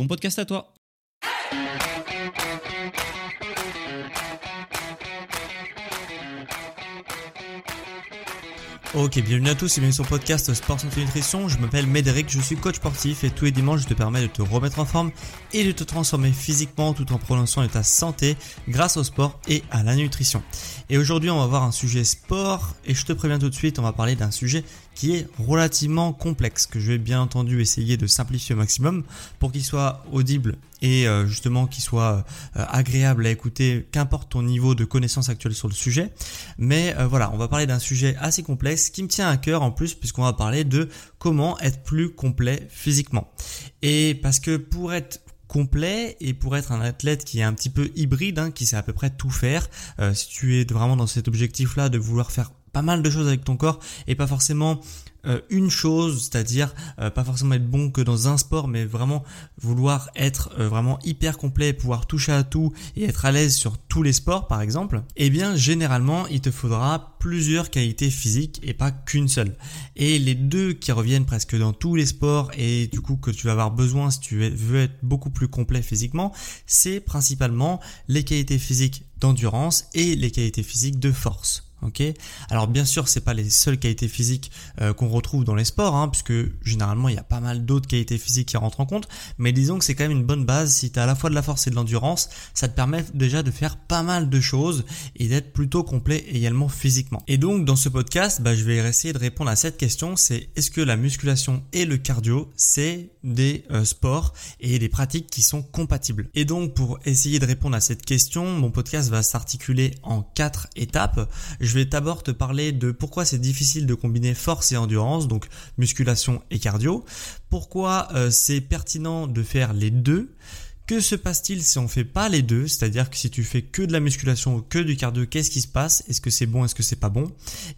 bon podcast à toi. Ok, bienvenue à tous et bienvenue sur le podcast Sport Santé Nutrition. Je m'appelle Médéric, je suis coach sportif et tous les dimanches je te permets de te remettre en forme et de te transformer physiquement tout en soin de ta santé grâce au sport et à la nutrition. Et aujourd'hui on va voir un sujet sport et je te préviens tout de suite, on va parler d'un sujet qui est relativement complexe, que je vais bien entendu essayer de simplifier au maximum pour qu'il soit audible et euh, justement qu'il soit euh, agréable à écouter, qu'importe ton niveau de connaissance actuelle sur le sujet. Mais euh, voilà, on va parler d'un sujet assez complexe qui me tient à cœur en plus puisqu'on va parler de comment être plus complet physiquement. Et parce que pour être complet et pour être un athlète qui est un petit peu hybride, hein, qui sait à peu près tout faire, si tu es vraiment dans cet objectif-là de vouloir faire pas mal de choses avec ton corps et pas forcément euh, une chose, c'est-à-dire euh, pas forcément être bon que dans un sport, mais vraiment vouloir être euh, vraiment hyper complet, pouvoir toucher à tout et être à l'aise sur tous les sports par exemple, eh bien généralement il te faudra plusieurs qualités physiques et pas qu'une seule. Et les deux qui reviennent presque dans tous les sports et du coup que tu vas avoir besoin si tu veux être beaucoup plus complet physiquement, c'est principalement les qualités physiques d'endurance et les qualités physiques de force. Ok. Alors bien sûr, c'est pas les seules qualités physiques euh, qu'on retrouve dans les sports, hein, puisque généralement il y a pas mal d'autres qualités physiques qui rentrent en compte. Mais disons que c'est quand même une bonne base. Si tu à la fois de la force et de l'endurance, ça te permet déjà de faire pas mal de choses et d'être plutôt complet également physiquement. Et donc dans ce podcast, bah, je vais essayer de répondre à cette question. C'est est-ce que la musculation et le cardio, c'est des euh, sports et des pratiques qui sont compatibles? Et donc pour essayer de répondre à cette question, mon podcast va s'articuler en quatre étapes vais d'abord te parler de pourquoi c'est difficile de combiner force et endurance, donc musculation et cardio, pourquoi euh, c'est pertinent de faire les deux, que se passe-t-il si on fait pas les deux? C'est-à-dire que si tu fais que de la musculation ou que du cardio, qu'est-ce qui se passe? Est-ce que c'est bon? Est-ce que c'est pas bon?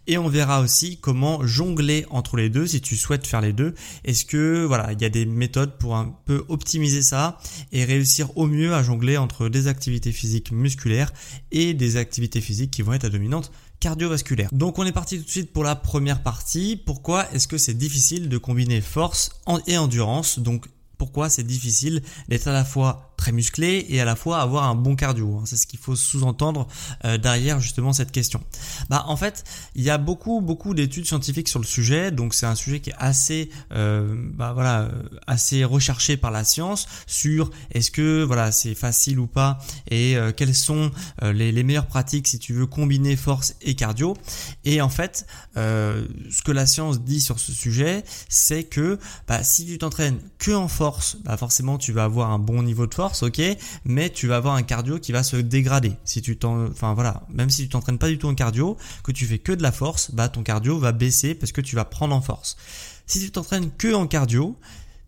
Et on verra aussi comment jongler entre les deux si tu souhaites faire les deux. Est-ce que voilà, il y a des méthodes pour un peu optimiser ça et réussir au mieux à jongler entre des activités physiques musculaires et des activités physiques qui vont être à dominante cardiovasculaire. Donc on est parti tout de suite pour la première partie. Pourquoi est-ce que c'est difficile de combiner force et endurance? Donc pourquoi c'est difficile d'être à la fois très musclé et à la fois avoir un bon cardio. Hein. C'est ce qu'il faut sous-entendre euh, derrière justement cette question. Bah en fait, il y a beaucoup beaucoup d'études scientifiques sur le sujet, donc c'est un sujet qui est assez euh, bah voilà euh, assez recherché par la science sur est-ce que voilà c'est facile ou pas et quelles sont les, les, meilleures pratiques si tu veux combiner force et cardio. Et en fait, ce que la science dit sur ce sujet, c'est que bah, si tu t'entraînes que en force, bah forcément tu vas avoir un bon niveau de force ok, mais tu vas avoir un cardio qui va se dégrader. Si tu t'en, enfin voilà, même si tu t'entraînes pas du tout en cardio, que tu fais que de la force, bah ton cardio va baisser parce que tu vas prendre en force. Si tu t'entraînes que en cardio,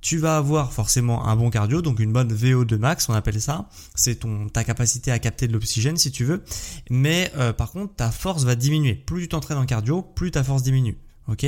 tu vas avoir forcément un bon cardio, donc une bonne VO2 max, on appelle ça. C'est ton ta capacité à capter de l'oxygène si tu veux. Mais euh, par contre, ta force va diminuer. Plus tu t'entraînes en cardio, plus ta force diminue. Ok?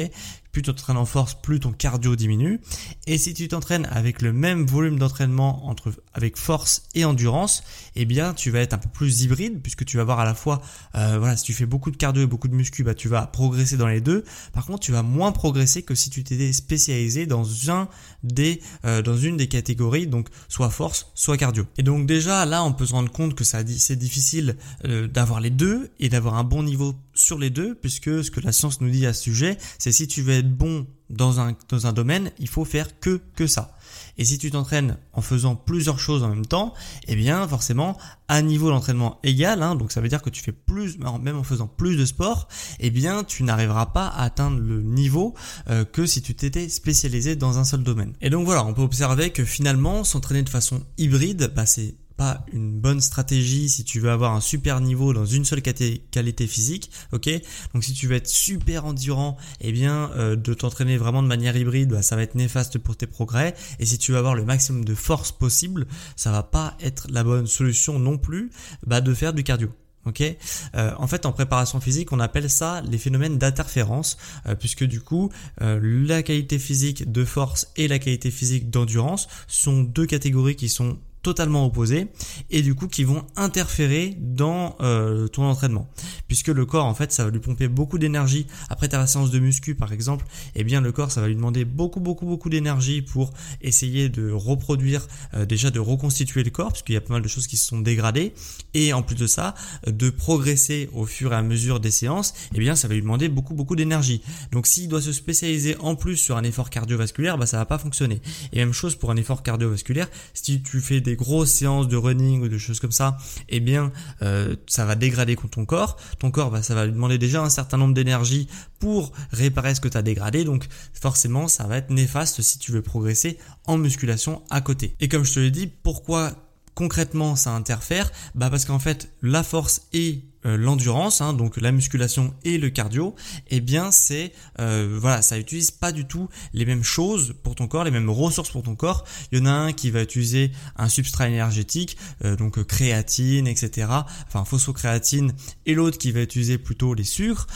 Plus tu t'entraînes en force, plus ton cardio diminue. Et si tu t'entraînes avec le même volume d'entraînement entre avec force et endurance, eh bien tu vas être un peu plus hybride puisque tu vas avoir à la fois, euh, voilà, si tu fais beaucoup de cardio et beaucoup de muscu, bah tu vas progresser dans les deux. Par contre, tu vas moins progresser que si tu t'étais spécialisé dans un des, euh, dans une des catégories, donc soit force, soit cardio. Et donc déjà là, on peut se rendre compte que ça c'est difficile euh, d'avoir les deux et d'avoir un bon niveau sur les deux, puisque ce que la science nous dit à ce sujet, c'est si tu veux être bon dans un, dans un domaine, il faut faire que, que ça. Et si tu t'entraînes en faisant plusieurs choses en même temps, eh bien forcément à niveau d'entraînement égal, hein, donc ça veut dire que tu fais plus, même en faisant plus de sport, eh bien tu n'arriveras pas à atteindre le niveau euh, que si tu t'étais spécialisé dans un seul domaine. Et donc voilà, on peut observer que finalement s'entraîner de façon hybride, bah c'est pas une bonne stratégie si tu veux avoir un super niveau dans une seule qualité physique, ok? Donc si tu veux être super endurant, eh bien euh, de t'entraîner vraiment de manière hybride, bah, ça va être néfaste pour tes progrès. Et si tu veux avoir le maximum de force possible, ça va pas être la bonne solution non plus bah, de faire du cardio. Ok, euh, en fait, en préparation physique, on appelle ça les phénomènes d'interférence, euh, puisque du coup, la qualité physique de force et la qualité physique d'endurance sont deux catégories qui sont totalement opposés et du coup qui vont interférer dans euh, ton entraînement. Puisque le corps en fait ça va lui pomper beaucoup d'énergie après ta séance de muscu par exemple et eh bien le corps ça va lui demander beaucoup beaucoup beaucoup d'énergie pour essayer de reproduire euh, déjà de reconstituer le corps puisqu'il y a pas mal de choses qui se sont dégradées. Et en plus de ça de progresser au fur et à mesure des séances et eh bien ça va lui demander beaucoup beaucoup d'énergie. Donc s'il doit se spécialiser en plus sur un effort cardiovasculaire bah ça va pas fonctionner. Et même chose pour un effort cardiovasculaire. Si tu fais des grosses séances de running ou de choses comme ça, eh bien, euh, ça va dégrader ton corps. Ton corps, bah, ça va lui demander déjà un certain nombre d'énergie pour réparer ce que tu as dégradé. Donc, forcément, ça va être néfaste si tu veux progresser en musculation à côté. Et comme je te l'ai dit, pourquoi concrètement ça interfère? Bah parce qu'en fait, la force euh, l'endurance, hein, donc la musculation et le cardio, eh bien c'est euh, voilà, ça utilise pas du tout les mêmes choses pour ton corps, les mêmes ressources pour ton corps. Il y en a un qui va utiliser un substrat énergétique, euh, donc créatine, etc. Enfin phosphocréatine, et l'autre qui va utiliser plutôt les sucres.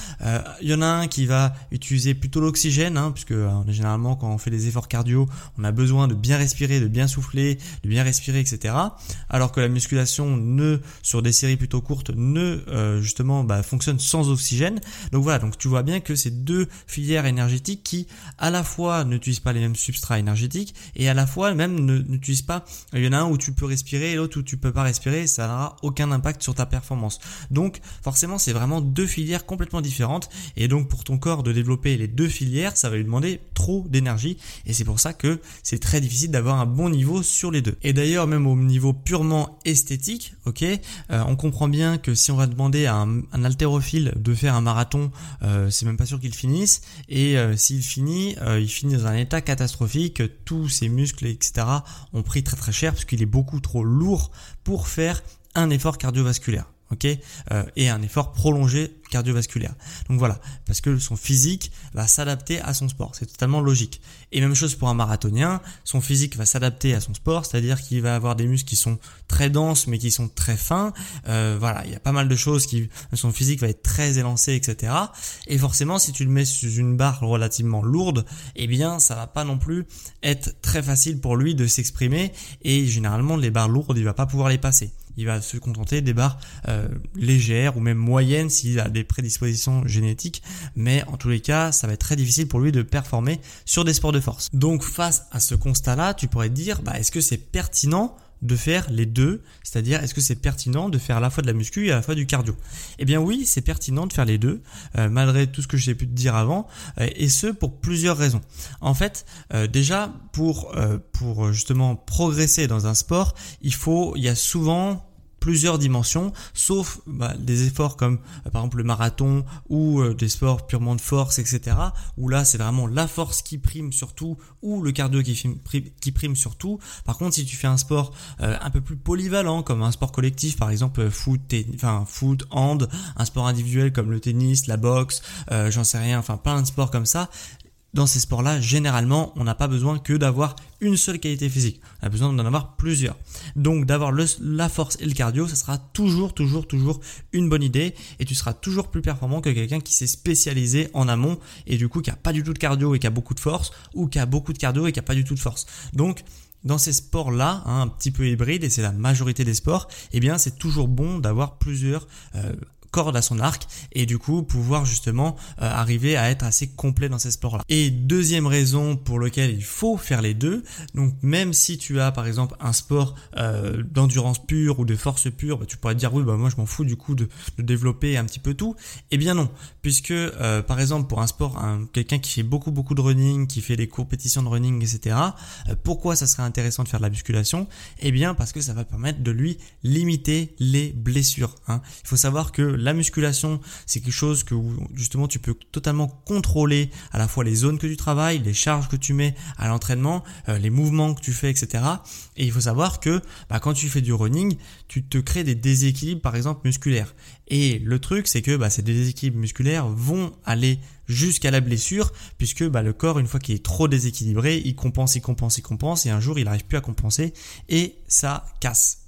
il y en a un qui va utiliser plutôt l'oxygène, hein, puisque généralement quand on fait des efforts cardio, on a besoin de bien respirer, de bien souffler, de bien respirer, etc. Alors que la musculation ne sur des séries plutôt courtes ne euh, justement bah, fonctionne sans oxygène. Donc voilà, donc tu vois bien que c'est deux filières énergétiques qui à la fois n'utilisent pas les mêmes substrats énergétiques et à la fois même n'utilisent pas. Il y en a un où tu peux respirer et l'autre où tu peux pas respirer, ça n'aura aucun impact sur ta performance. Donc forcément, c'est vraiment deux filières complètement différentes et donc pour ton corps de développer les deux filières, ça va lui demander trop d'énergie et c'est pour ça que c'est très difficile d'avoir un bon niveau sur les deux. Et d'ailleurs, même au niveau purement esthétique, ok, euh, on comprend bien que si on va demander à un, haltérophile de faire un marathon, euh, c'est même pas sûr qu'il finisse. Et euh, s'il finit, euh, il finit dans un état catastrophique. Tous ses muscles, etc., ont pris très très cher parce qu'il est beaucoup trop lourd pour faire un effort cardiovasculaire ok, euh, et un effort prolongé cardiovasculaire. Donc voilà, parce que son physique va s'adapter à son sport, c'est totalement logique. Et même chose pour un marathonien, son physique va s'adapter à son sport, c'est-à-dire qu'il va avoir des muscles qui sont très denses mais qui sont très fins. Euh, voilà, il y a pas mal de choses qui, son physique va être très élancé, etc. Et forcément, si tu le mets sur une barre relativement lourde, eh bien, ça va pas non plus être très facile pour lui de s'exprimer. Et généralement, les barres lourdes, il va pas pouvoir les passer il va se contenter des barres euh, légères ou même moyennes s'il a des prédispositions génétiques. Mais en tous les cas, ça va être très difficile pour lui de performer sur des sports de force. Donc face à ce constat-là, tu pourrais te dire, bah, est-ce que c'est pertinent de faire les deux, c'est-à-dire est-ce que c'est pertinent de faire à la fois de la muscu et à la fois du cardio? Eh bien oui, c'est pertinent de faire les deux, euh, malgré tout ce que j'ai pu te dire avant, euh, et ce pour plusieurs raisons. En fait, euh, déjà pour pour justement progresser dans un sport, il faut, il y a souvent plusieurs dimensions, sauf bah, des efforts comme euh, par exemple le marathon ou euh, des sports purement de force, etc. Où là c'est vraiment la force qui prime surtout ou le cardio qui, qui prime surtout. Par contre, si tu fais un sport euh, un peu plus polyvalent comme un sport collectif, par exemple foot, enfin foot, hand, un sport individuel comme le tennis, la boxe, j'en sais rien, enfin plein de sports comme ça, dans ces sports-là, généralement, on n'a pas besoin que d'avoir une seule qualité physique. On a besoin d'en avoir plusieurs. Donc, d'avoir la force et le cardio, ça sera toujours, toujours, toujours une bonne idée et tu seras toujours plus performant que quelqu'un qui s'est spécialisé en amont et du coup qui a pas du tout de cardio et qui a beaucoup de force ou qui a beaucoup de cardio et qui a pas du tout de force. Donc, dans ces sports-là, hein, un petit peu hybrides, et c'est la majorité des sports, eh bien c'est toujours bon d'avoir plusieurs euh, corde à son arc et du coup pouvoir justement euh, arriver à être assez complet dans ces sports-là. Et deuxième raison pour lequel il faut faire les deux, donc même si tu as par exemple un sport euh, d'endurance pure ou de force pure, bah, tu pourrais dire oui bah moi je m'en fous du coup de, de, développer un petit peu tout. Eh bien non, puisque euh, par exemple pour un sport, quelqu'un qui fait beaucoup beaucoup de running, qui fait des compétitions de running, etc. pourquoi ça serait intéressant de faire de la musculation? Eh bien parce que ça va permettre de lui limiter les blessures. Hein. Il faut savoir que la musculation, c'est quelque chose que justement tu peux totalement contrôler à la fois les zones que tu travailles, les charges que tu mets à l'entraînement, euh, les mouvements que tu fais, etc. Et il faut savoir que bah, quand tu fais du running, tu te crées des déséquilibres par exemple musculaires. Et le truc, c'est que bah, ces déséquilibres musculaires vont aller jusqu'à la blessure, puisque bah, le corps, une fois qu'il est trop déséquilibré, il compense, il compense, il compense, et un jour, il n'arrive plus à compenser, et ça casse.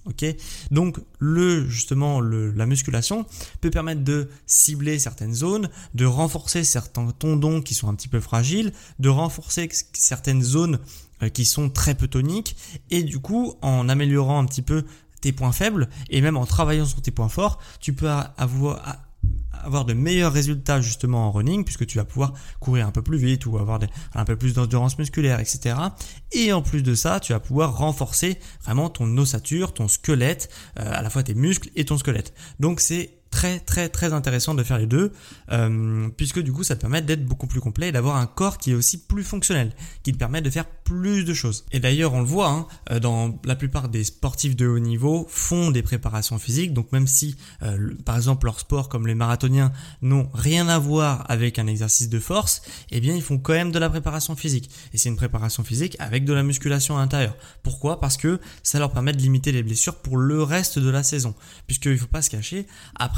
Donc le justement la musculation peut permettre de cibler certaines zones, de renforcer certains tendons qui sont un petit peu fragiles, de renforcer certaines zones euh, qui sont très peu toniques, et du coup en améliorant un petit peu tes points faibles et même en travaillant sur tes points forts, tu peux avoir avoir de meilleurs résultats justement en running puisque tu vas pouvoir courir un peu plus vite ou avoir un peu plus d'endurance musculaire, etc. Et en plus de ça, tu vas pouvoir renforcer vraiment ton ossature, ton squelette, euh, à la fois tes muscles et ton squelette. Donc c'est très très très intéressant de faire les deux euh, puisque du coup ça te permet d'être beaucoup plus complet et d'avoir un corps qui est aussi plus fonctionnel qui te permet de faire plus de choses. Et d'ailleurs on le voit hein, euh, dans la plupart des sportifs de haut niveau font des préparations physiques. Donc même si euh, par exemple leur sport comme les marathoniens n'ont rien à voir avec un exercice de force eh bien ils font quand même de la préparation physique. Et c'est une préparation physique avec de la musculation à l'intérieur pourquoi? Parce que ça leur permet de limiter les blessures pour le reste de la saison. Puisqu'il faut pas se cacher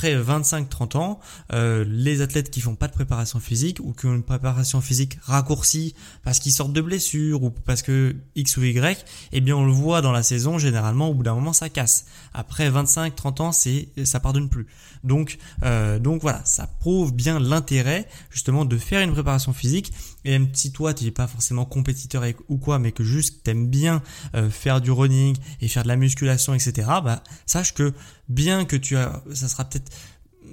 après 25-30 ans, euh, les athlètes qui font pas de préparation physique ou qui ont une préparation physique raccourcie parce qu'ils sortent de blessures ou parce que X ou Y, eh bien on le voit dans la saison généralement au bout d'un moment ça casse. Après 25-30 ans, c'est ça pardonne plus. Donc euh, donc voilà, ça prouve bien l'intérêt justement de faire une préparation physique et même si toi tu n'es pas forcément compétiteur ou quoi, mais que juste t'aimes bien euh, faire du running et faire de la musculation, etc. Bah sache que bien que tu as, ça sera peut-être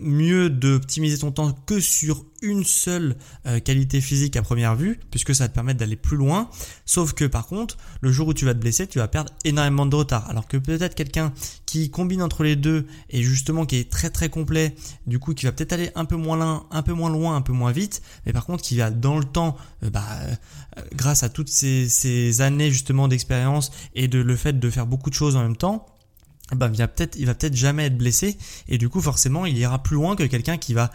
mieux d'optimiser ton temps que sur une seule euh, qualité physique à première vue, puisque ça va te permettre d'aller plus loin. Sauf que par contre, le jour où tu vas te blesser, tu vas perdre énormément de retard. Alors que peut-être quelqu'un qui combine entre les deux et justement qui est très très complet, du coup qui va peut-être aller un peu moins loin, un peu moins loin, un peu moins vite, mais par contre qui va dans le temps, euh, bah, euh, grâce à toutes ces, ces années justement d'expérience et de le fait de faire beaucoup de choses en même temps, bah, il va peut-être peut-être jamais être blessé. Et du coup forcément il ira plus loin que quelqu'un qui va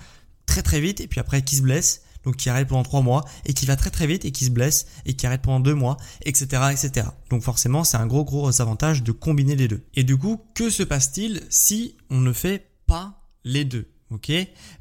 très très vite et puis après qui se blesse donc qui arrête pendant trois mois et qui va très très vite et qui se blesse et qui arrête pendant deux mois etc etc donc forcément c'est un gros gros avantage de combiner les deux. Et du coup que se passe-t-il si on ne fait pas les deux? Ok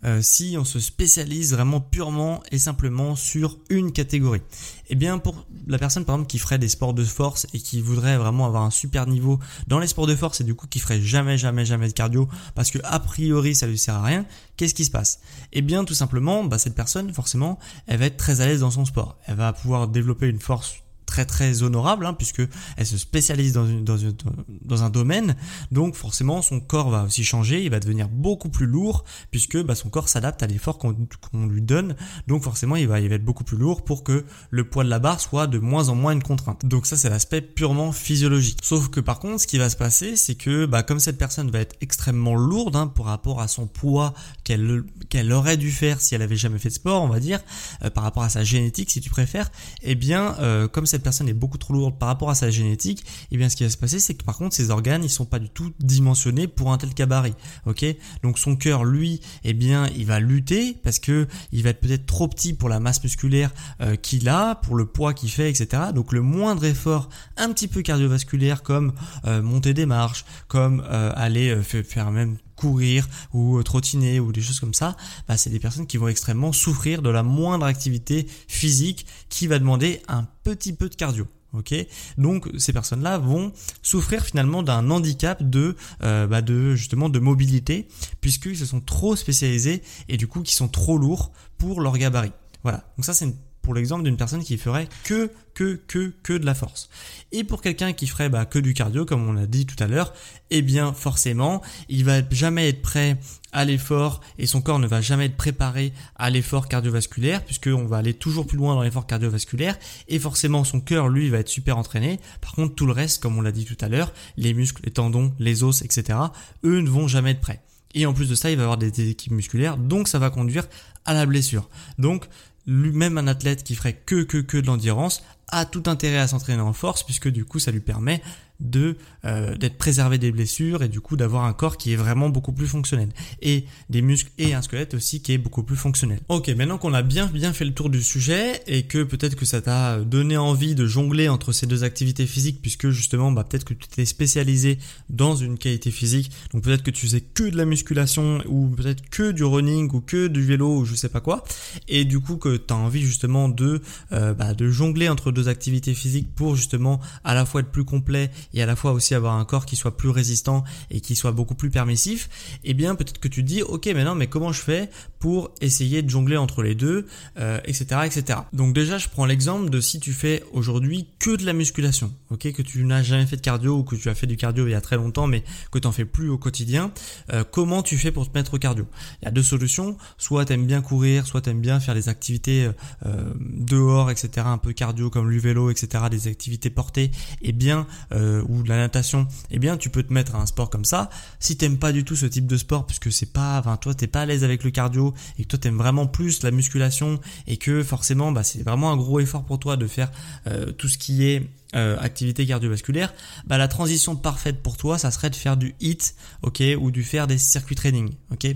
euh, Si on se spécialise vraiment purement et simplement sur une catégorie. Eh bien, pour la personne par exemple qui ferait des sports de force et qui voudrait vraiment avoir un super niveau dans les sports de force et du coup qui ferait jamais jamais jamais de cardio parce que a priori ça lui sert à rien, qu'est-ce qui se passe? Eh bien, tout simplement, bah, cette personne forcément, elle va être très à l'aise dans son sport. Elle va pouvoir développer une force très très honorable hein, puisque elle se spécialise dans, une, dans, un domaine. Donc forcément son corps va aussi changer il va devenir beaucoup plus lourd puisque bah, son corps s'adapte à l'effort qu'on lui donne. Donc forcément il va, il va être beaucoup plus lourd pour que le poids de la barre soit de moins en moins une contrainte. Donc ça c'est l'aspect purement physiologique. Sauf que par contre ce qui va se passer c'est que bah, comme cette personne va être extrêmement lourde hein, par rapport à son poids qu'elle qu'elle aurait dû faire si elle avait jamais fait de sport on va dire euh, par rapport à sa génétique si tu préfères et eh bien euh, comme cette personne est beaucoup trop lourde par rapport à sa génétique, et eh bien ce qui va se passer, c'est que par contre ses organes, ils sont pas du tout dimensionnés pour un tel gabarit. Ok, donc son cœur, lui, eh bien, il va lutter parce que il va être peut-être trop petit pour la masse musculaire euh, qu'il a, pour le poids qu'il fait, etc. Donc le moindre effort, un petit peu cardiovasculaire, comme euh, monter des marches, comme euh, aller faire même courir ou trottiner ou des choses comme ça, bah, c'est des personnes qui vont extrêmement souffrir de la moindre activité physique qui va demander un petit peu de cardio. Ok, donc ces personnes-là vont souffrir finalement d'un handicap de, euh, bah de justement de mobilité puisqu'ils se sont trop spécialisés et du coup qui sont trop lourds pour leur gabarit. Voilà, donc ça c'est pour l'exemple d'une personne qui ferait que que que que de la force. Et pour quelqu'un qui ferait bah, que du cardio, comme on l'a dit tout à l'heure, eh bien forcément, il va jamais être prêt à l'effort et son corps ne va jamais être préparé à l'effort cardiovasculaire puisqu'on va aller toujours plus loin dans l'effort cardiovasculaire et forcément son cœur lui va être super entraîné. Par contre tout le reste, comme on l'a dit tout à l'heure, les muscles, les tendons, les os, etc., eux ne vont jamais être prêts. Et en plus de ça, il va avoir des équipes musculaires, donc ça va conduire à la blessure. Donc lui-même un athlète qui ferait que que que de l'endurance a tout intérêt à s'entraîner en force puisque du coup ça lui permet de euh, d'être préservé des blessures et du coup d'avoir un corps qui est vraiment beaucoup plus fonctionnel et des muscles et un squelette aussi qui est beaucoup plus fonctionnel. Ok, maintenant qu'on a bien bien fait le tour du sujet et que peut-être que ça t'a donné envie de jongler entre ces deux activités physiques puisque justement bah peut-être que tu t'es spécialisé dans une qualité physique, donc peut-être que tu faisais que de la musculation ou peut-être que du running ou que du vélo ou je sais pas quoi et du coup que tu as envie justement de euh, bah, de jongler entre deux activités physiques pour justement à la fois être plus complet et à la fois aussi avoir un corps qui soit plus résistant et qui soit beaucoup plus permissif, eh bien peut-être que tu te dis ok mais non mais comment je fais pour essayer de jongler entre les deux, etc., euh, etc. Donc déjà je prends l'exemple de si tu fais aujourd'hui que de la musculation, ok, que tu n'as jamais fait de cardio ou que tu as fait du cardio il y a très longtemps mais que tu n'en fais plus au quotidien, euh, comment tu fais pour te mettre au cardio? Il y a deux solutions, soit tu aimes bien courir, soit tu aimes bien faire des activités euh, dehors, etc., un peu cardio comme le vélo, etc., des activités portées, et bien euh, ou de la natation, eh bien tu peux te mettre à un sport comme ça. Si t'aimes pas du tout ce type de sport, puisque c'est pas, enfin toi t'es pas à l'aise avec le cardio et que toi t'aimes vraiment plus la musculation et que forcément bah, c'est vraiment un gros effort pour toi de faire euh, tout ce qui est euh, activité cardiovasculaire, bah la transition parfaite pour toi, ça serait de faire du HIT, ok, ou du faire des circuits training, ok.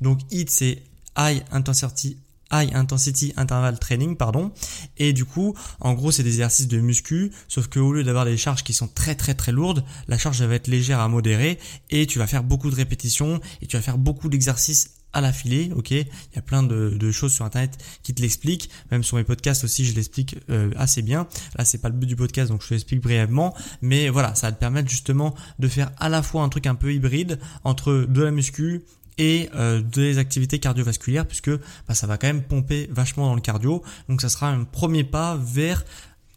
Donc HIT c'est High Intensity High Intensity Interval Training, pardon. Et du coup, en gros, c'est des exercices de muscu, sauf que au lieu d'avoir des charges qui sont très très très lourdes, la charge va être légère à modérée et tu vas faire beaucoup de répétitions et tu vas faire beaucoup d'exercices à l'affilée, ok? Il y a plein de, choses sur internet qui te l'expliquent, même sur mes podcasts aussi je l'explique euh, assez bien. Là c'est pas le but du podcast donc je te l'explique brièvement, mais voilà ça va te permettre justement de faire à la fois un truc un peu hybride entre de la muscu, et euh, des activités cardiovasculaires puisque bah, ça va quand même pomper vachement dans le cardio. Donc ça sera un premier pas vers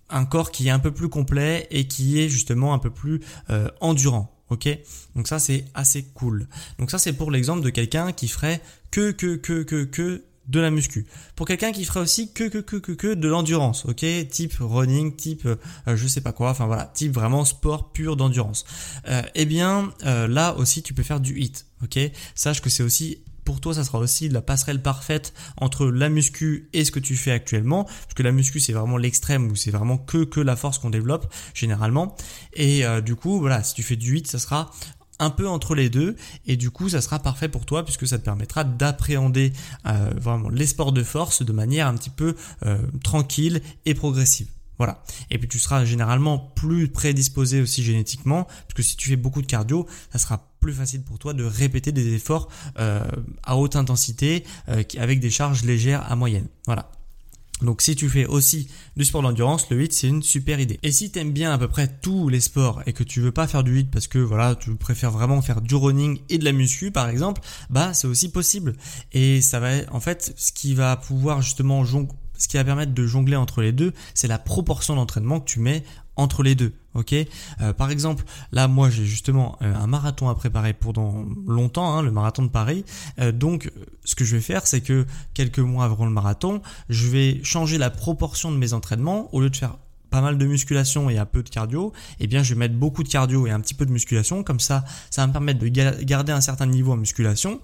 un corps qui est un peu plus complet et qui est justement un peu plus euh, endurant. Ok? Donc ça c'est assez cool. Donc ça c'est pour l'exemple de quelqu'un qui ferait que que que que que de la muscu. Pour quelqu'un qui ferait aussi que que que que que de l'endurance, ok, type running, type euh, je sais pas quoi, enfin voilà, type vraiment sport pur d'endurance. Euh, eh bien euh, là aussi tu peux faire du hit, ok? Sache que c'est aussi pour toi, ça sera aussi la passerelle parfaite entre la muscu et ce que tu fais actuellement, parce que la muscu c'est vraiment l'extrême où c'est vraiment que que la force qu'on développe généralement. Et du coup, voilà, si tu fais du hit, ça sera un peu entre les deux et du coup ça sera parfait pour toi puisque ça te permettra d'appréhender euh, vraiment les sports de force de manière un petit peu euh, tranquille et progressive. Voilà. Et puis tu seras généralement plus prédisposé aussi génétiquement, parce que si tu fais beaucoup de cardio, ça sera plus facile pour toi de répéter des efforts euh, à haute intensité avec des charges légères à moyenne. Voilà. Donc si tu fais aussi du sport d'endurance, le 8 c'est une super idée. Et si tu aimes bien à peu près tous les sports et que tu veux pas faire du 8 parce que voilà, tu préfères vraiment faire du running et de la muscu par exemple, bah c'est aussi possible. Et ça va en fait ce qui va pouvoir justement ce qui va permettre de jongler entre les deux, c'est la proportion d'entraînement que tu mets entre les deux. Ok? Euh, par exemple, là, moi, j'ai justement euh, un marathon à préparer pendant longtemps, hein, le marathon de Paris. Euh, donc, ce que je vais faire, c'est que quelques mois avant le marathon, je vais changer la proportion de mes entraînements. Au lieu de faire pas mal de musculation et un peu de cardio, eh bien je vais mettre beaucoup de cardio et un petit peu de musculation. Comme ça, ça va me permettre de garder un certain niveau en musculation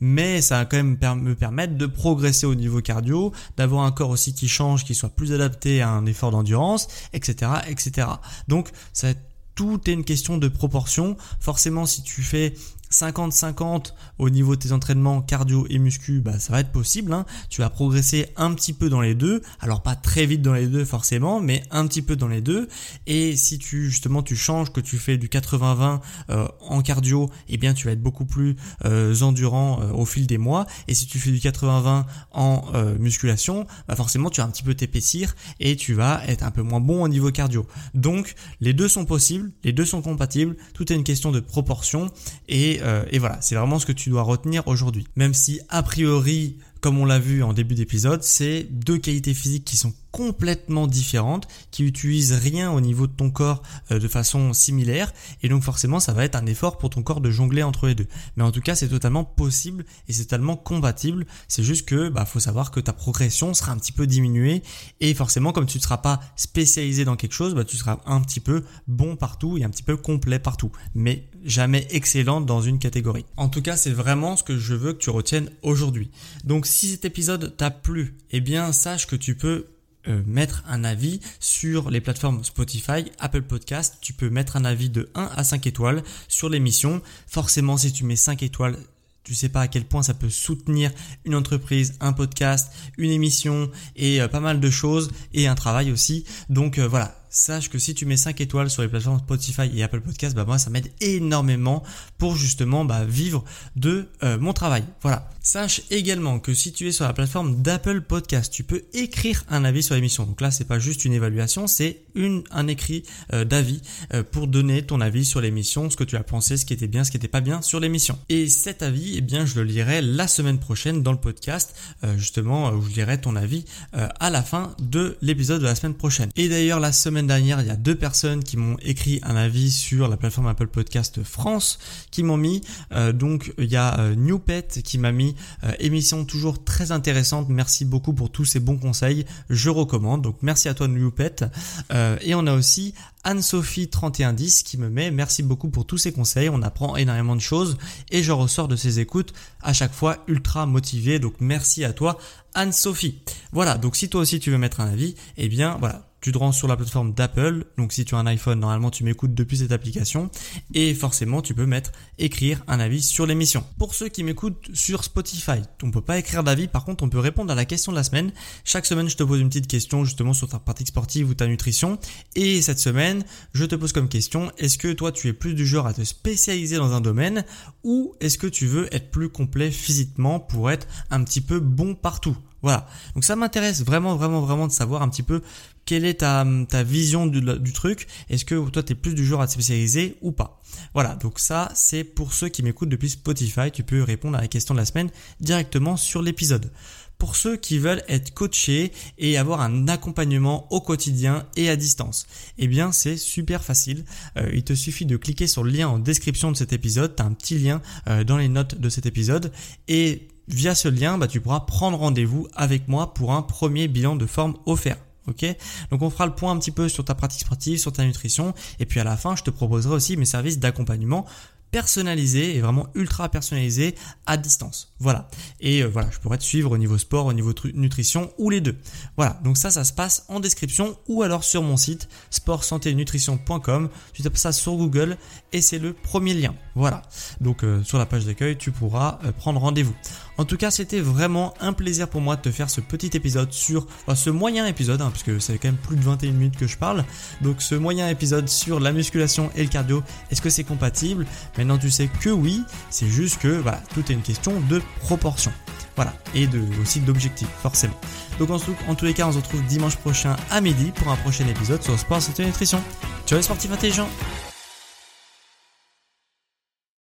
mais ça va quand même me permettre de progresser au niveau cardio, d'avoir un corps aussi qui change, qui soit plus adapté à un effort d'endurance, etc., etc. Donc, ça tout est une question de proportion. Forcément, si tu fais 50-50 au niveau de tes entraînements cardio et muscu, bah, ça va être possible. Hein. Tu vas progresser un petit peu dans les deux. Alors pas très vite dans les deux forcément, mais un petit peu dans les deux. Et si tu justement tu changes, que tu fais du 80-20 euh, en cardio, eh bien tu vas être beaucoup plus euh, endurant euh, au fil des mois. Et si tu fais du 80-20 en musculation, bah forcément tu vas un petit peu t'épaissir et tu vas être un peu moins bon au niveau cardio. Donc les deux sont possibles, les deux sont compatibles. Tout est une question de proportion et euh, et, voilà, c'est vraiment ce que tu dois retenir aujourd'hui. Même si a priori, comme on l'a vu en début d'épisode, c'est deux qualités physiques qui sont complètement différentes, qui utilisent rien au niveau de ton corps euh, de façon similaire, et donc forcément ça va être un effort pour ton corps de jongler entre les deux. Mais en tout cas c'est totalement possible et c'est totalement compatible. C'est juste que bah faut savoir que ta progression sera un petit peu diminuée et forcément comme tu ne seras pas spécialisé dans quelque chose, bah tu seras un petit peu bon partout et un petit peu complet partout, mais jamais excellent dans une catégorie. En tout cas c'est vraiment ce que je veux que tu retiennes aujourd'hui. Donc si cet épisode t'a plu, eh bien sache que tu peux euh, mettre un avis sur les plateformes Spotify, Apple Podcast. Tu peux mettre un avis de 1 à 5 étoiles sur l'émission. Forcément, si tu mets 5 étoiles, tu sais pas à quel point ça peut soutenir une entreprise, un podcast, une émission et euh, pas mal de choses et un travail aussi. Donc euh, voilà, sache que si tu mets 5 étoiles sur les plateformes Spotify et Apple Podcast, bah moi ça m'aide énormément pour justement bah, vivre de mon travail. Voilà. Sache également que si tu es sur la plateforme d'Apple Podcast, tu peux écrire un avis sur l'émission. Donc là, c'est pas juste une évaluation, c'est une un écrit euh, d'avis euh, pour donner ton avis sur l'émission, ce que tu as pensé, ce qui était bien, ce qui n'était pas bien sur l'émission. Et cet avis, eh bien, je le lirai la semaine prochaine dans le podcast, justement où je lirai ton avis à la fin de l'épisode de la semaine prochaine. Et d'ailleurs, la semaine dernière, il y a deux personnes qui m'ont écrit un avis sur la plateforme Apple Podcast France, qui m'ont mis, euh, donc il y a euh, Newpet qui m'a mis euh, émission toujours très intéressante. Merci beaucoup pour tous ces bons conseils. Je recommande. Donc merci à toi Newpet. et on a aussi Anne-Sophie 3110 qui me met merci beaucoup pour tous ces conseils. On apprend énormément de choses et je ressors de ces écoutes à chaque fois ultra motivé. Donc merci à toi Anne-Sophie. Voilà. Donc si toi aussi tu veux mettre un avis, eh bien voilà tu te rends sur la plateforme d'Apple. Donc si tu as un iPhone, normalement tu m'écoutes depuis cette application. Et forcément, tu peux mettre écrire un avis sur l'émission. Pour ceux qui m'écoutent sur Spotify, on peut pas écrire d'avis. Par contre, on peut répondre à la question de la semaine. Chaque semaine, je te pose une petite question justement sur ta pratique sportive ou ta nutrition. Et cette semaine, je te pose comme question, est-ce que toi tu es plus du genre à te spécialiser dans un domaine ou est-ce que tu veux être plus complet physiquement pour être un petit peu bon partout? Voilà. Donc ça m'intéresse vraiment, vraiment, vraiment de savoir un petit peu quelle est ta, ta vision du, truc. Est-ce que toi, tu es plus du genre à te spécialiser ou pas? Voilà, donc ça, c'est pour ceux qui m'écoutent depuis Spotify. Tu peux répondre à la question de la semaine directement sur l'épisode. Pour ceux qui veulent être coachés et avoir un accompagnement au quotidien et à distance, eh bien c'est super facile. Euh, il te suffit de cliquer sur le lien en description de cet épisode. Tu as un petit lien euh, dans les notes de cet épisode et via ce lien, bah, tu pourras prendre rendez-vous avec moi pour un premier bilan de forme offert. Ok? Donc on fera le point un petit peu sur ta pratique sportive, sur ta nutrition, et puis à la fin, je te proposerai aussi mes services d'accompagnement personnalisé et vraiment ultra personnalisé à distance. Voilà. Et euh, voilà, je pourrais te suivre au niveau sport, au niveau nutrition ou les deux. Voilà. Donc ça, ça se passe en description ou alors sur mon site sportsanténutrition.com. Tu tapes ça sur Google et c'est le premier lien. Voilà. Donc euh, sur la page d'accueil, tu pourras euh, prendre rendez-vous. En tout cas, c'était vraiment un plaisir pour moi de te faire ce petit épisode sur ce moyen épisode, hein, puisque c'est quand même plus de 21 minutes que je parle. Donc ce moyen épisode sur la musculation et le cardio, est-ce que c'est compatible? Maintenant, tu sais que oui. C'est juste que voilà, tout est une question de proportion. Voilà, et aussi d'objectif, forcément. Donc en, tous les cas, on se retrouve dimanche prochain à midi pour un prochain épisode sur Sport Santé Nutrition. Ciao les sportifs intelligents